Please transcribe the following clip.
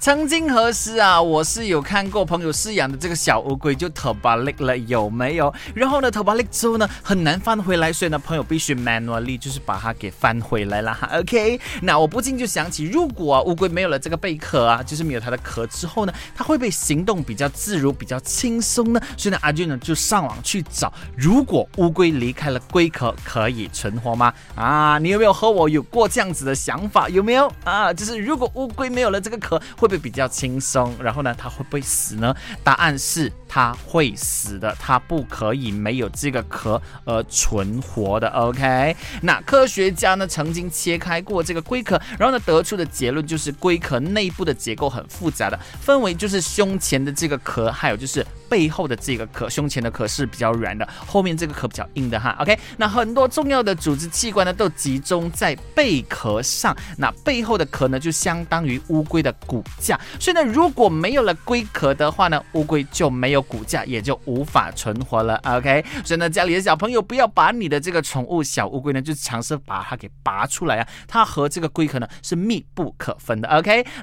曾经何时啊，我是有看过朋友饲养的这个小乌龟就 t o b a l i k 了，有没有？然后呢 t o b a l i k 之后呢，很难翻回来，所以呢，朋友必须 manually 就是把它给翻回来了哈。OK，那我不禁就想起，如果乌龟没有了这个贝壳啊，就是没有它的壳之后呢，它会不会行动比较自如、比较轻松呢？所以呢，阿俊呢就上网去找，如果乌龟离开了龟壳，可以存活吗？啊，你有没有和我有过这样子的想法？有没有啊？就是如果乌龟没有了这个壳会，会不会比较轻松？然后呢，它会不会死呢？答案是它会死的，它不可以没有这个壳而存活的。OK，那科学家呢曾经切开过这个龟壳，然后呢得出的结论就是龟壳内部的结构很复杂的，分为就是胸前的这个壳，还有就是背后的这个壳。胸前的壳是比较软的，后面这个壳比较硬的哈。OK，那很多重要的组织器官呢都集中在贝壳上，那背后的壳呢就相当于乌龟的骨架。所以呢，如果没有了龟壳的话呢，乌龟就没有骨架，也就无法存活了。OK，所以呢，家里的小朋友不要把你的这个宠物小乌龟呢，就尝试把它给拔出来啊，它和这个龟壳呢是密不可分的。OK，